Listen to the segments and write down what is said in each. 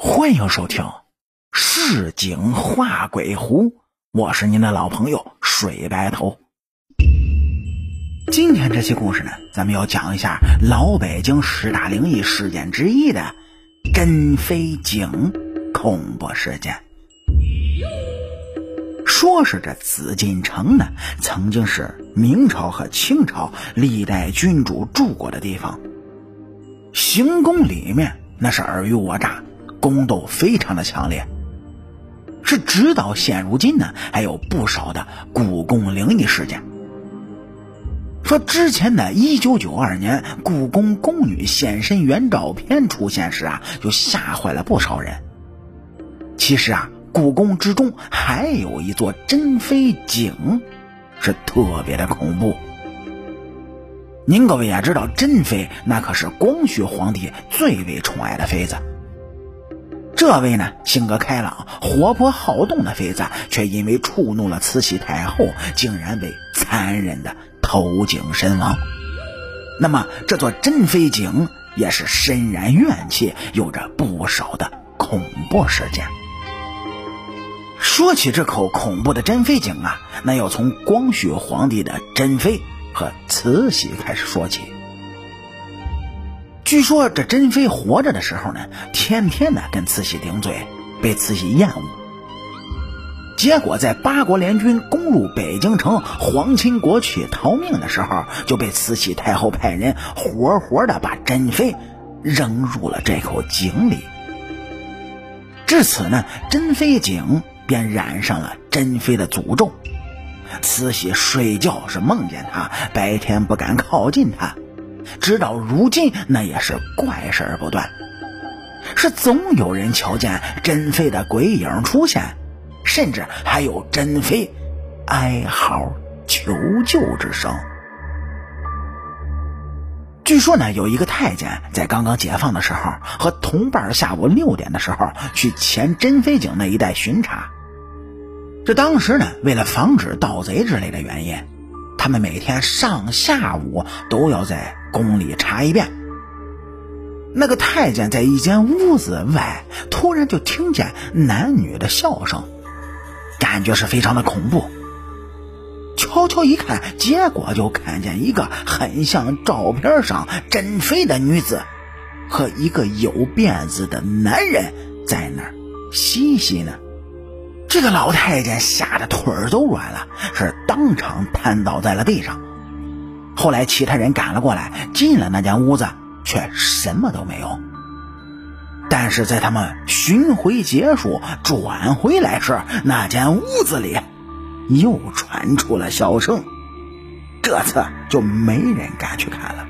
欢迎收听《市井画鬼狐》，我是您的老朋友水白头。今天这期故事呢，咱们要讲一下老北京十大灵异事件之一的真飞井恐怖事件。说是这紫禁城呢，曾经是明朝和清朝历代君主住过的地方，行宫里面那是尔虞我诈。宫斗非常的强烈，是直到现如今呢，还有不少的故宫灵异事件。说之前的一九九二年故宫宫女现身原照片出现时啊，就吓坏了不少人。其实啊，故宫之中还有一座珍妃井，是特别的恐怖。您各位也知道，珍妃那可是光绪皇帝最为宠爱的妃子。这位呢，性格开朗、活泼好动的妃子，却因为触怒了慈禧太后，竟然被残忍的投井身亡。那么，这座珍妃井也是深染怨气，有着不少的恐怖事件。说起这口恐怖的珍妃井啊，那要从光绪皇帝的珍妃和慈禧开始说起。据说这珍妃活着的时候呢，天天的跟慈禧顶嘴，被慈禧厌恶。结果在八国联军攻入北京城皇亲国戚逃命的时候，就被慈禧太后派人活活的把珍妃扔入了这口井里。至此呢，珍妃井便染上了珍妃的诅咒。慈禧睡觉是梦见她，白天不敢靠近她。直到如今，那也是怪事儿不断，是总有人瞧见珍妃的鬼影出现，甚至还有珍妃哀嚎求救之声。据说呢，有一个太监在刚刚解放的时候，和同伴下午六点的时候去前珍妃井那一带巡查。这当时呢，为了防止盗贼之类的原因，他们每天上下午都要在。宫里查一遍。那个太监在一间屋子外，突然就听见男女的笑声，感觉是非常的恐怖。悄悄一看，结果就看见一个很像照片上珍妃的女子，和一个有辫子的男人在那儿嬉戏呢。这个老太监吓得腿儿都软了，是当场瘫倒在了地上。后来，其他人赶了过来，进了那间屋子，却什么都没有。但是在他们巡回结束转回来时，那间屋子里又传出了笑声。这次就没人敢去看了。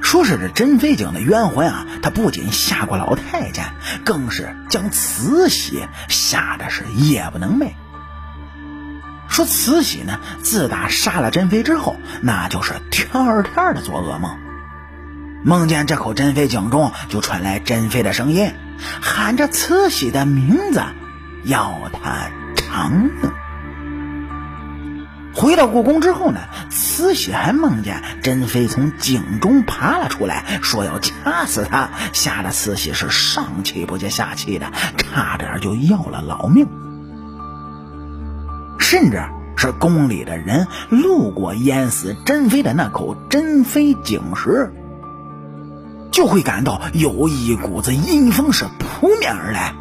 说是这珍妃井的冤魂啊，他不仅吓过老太监，更是将慈禧吓得是夜不能寐。说慈禧呢，自打杀了珍妃之后，那就是天天的做噩梦，梦见这口珍妃井中就传来珍妃的声音，喊着慈禧的名字，要她偿命。回到故宫之后呢，慈禧还梦见珍妃从井中爬了出来，说要掐死她，吓得慈禧是上气不接下气的，差点就要了老命。甚至是宫里的人路过淹死珍妃的那口珍妃井时，就会感到有一股子阴风是扑面而来。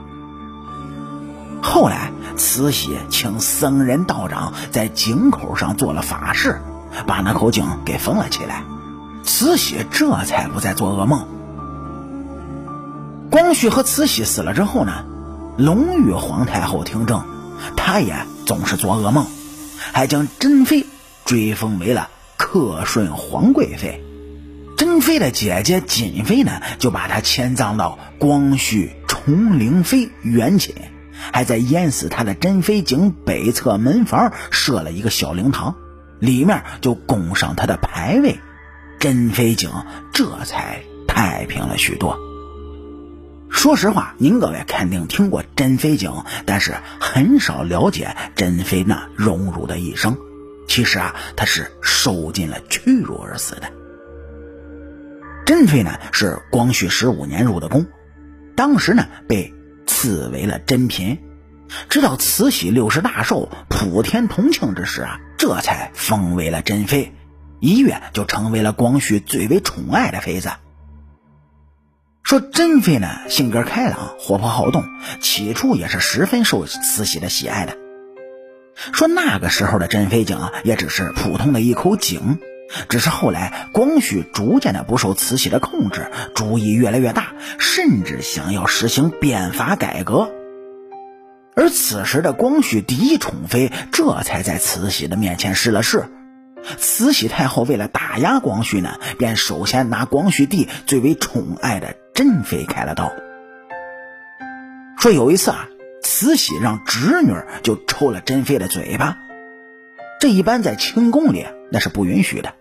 后来，慈禧请僧人道长在井口上做了法事，把那口井给封了起来。慈禧这才不再做噩梦。光绪和慈禧死了之后呢，隆裕皇太后听政，她也。总是做噩梦，还将珍妃追封为了克顺皇贵妃。珍妃的姐姐瑾妃呢，就把她迁葬到光绪崇陵妃原寝，还在淹死她的珍妃井北侧门房设了一个小灵堂，里面就供上她的牌位。珍妃井这才太平了许多。说实话，您各位肯定听过珍妃井，但是很少了解珍妃那荣辱的一生。其实啊，她是受尽了屈辱而死的。珍妃呢是光绪十五年入的宫，当时呢被赐为了珍嫔。直到慈禧六十大寿、普天同庆之时啊，这才封为了珍妃，一跃就成为了光绪最为宠爱的妃子。说珍妃呢，性格开朗、活泼好动，起初也是十分受慈禧的喜爱的。说那个时候的珍妃井啊，也只是普通的一口井，只是后来光绪逐渐的不受慈禧的控制，主意越来越大，甚至想要实行变法改革。而此时的光绪第一宠妃，这才在慈禧的面前失了势。慈禧太后为了打压光绪呢，便首先拿光绪帝最为宠爱的珍妃开了刀。说有一次啊，慈禧让侄女就抽了珍妃的嘴巴，这一般在清宫里那是不允许的，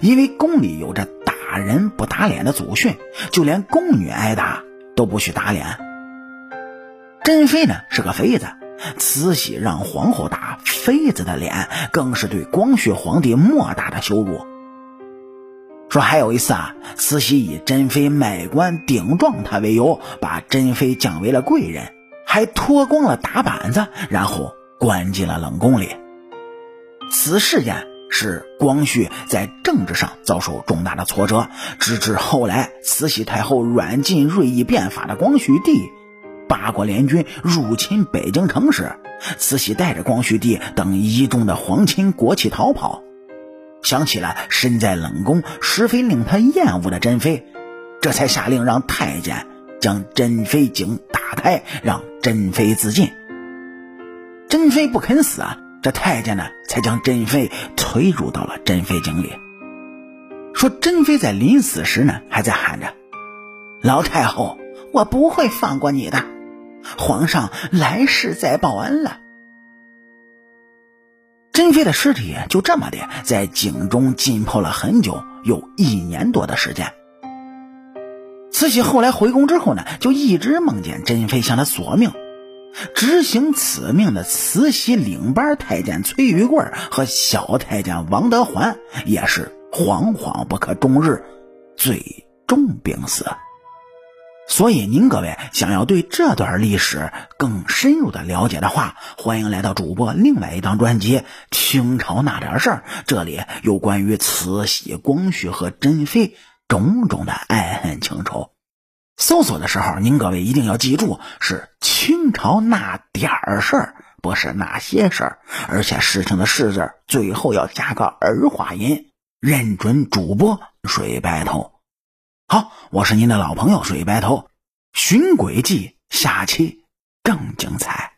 因为宫里有着打人不打脸的祖训，就连宫女挨打都不许打脸。珍妃呢是个妃子，慈禧让皇后打妃子的脸，更是对光绪皇帝莫大的羞辱。说还有一次啊，慈禧以珍妃卖官顶撞他为由，把珍妃降为了贵人，还脱光了打板子，然后关进了冷宫里。此事件使光绪在政治上遭受重大的挫折，直至后来慈禧太后软禁锐意变法的光绪帝。八国联军入侵北京城时，慈禧带着光绪帝等一众的皇亲国戚逃跑。想起了身在冷宫、十分令他厌恶的珍妃，这才下令让太监将珍妃井打开，让珍妃自尽。珍妃不肯死啊，这太监呢才将珍妃推入到了珍妃井里。说珍妃在临死时呢，还在喊着：“老太后，我不会放过你的。”皇上来世再报恩了。珍妃的尸体就这么的在井中浸泡了很久，有一年多的时间。慈禧后来回宫之后呢，就一直梦见珍妃向她索命。执行此命的慈禧领班太监崔玉贵和小太监王德环也是惶惶不可终日，最终病死。所以，您各位想要对这段历史更深入的了解的话，欢迎来到主播另外一张专辑《清朝那点事儿》，这里有关于慈禧、光绪和珍妃种种的爱恨情仇。搜索的时候，您各位一定要记住，是清朝那点儿事儿，不是那些事儿，而且事情的“事”字最后要加个儿化音。认准主播水白头。好，我是您的老朋友水白头，寻鬼记，下期更精彩。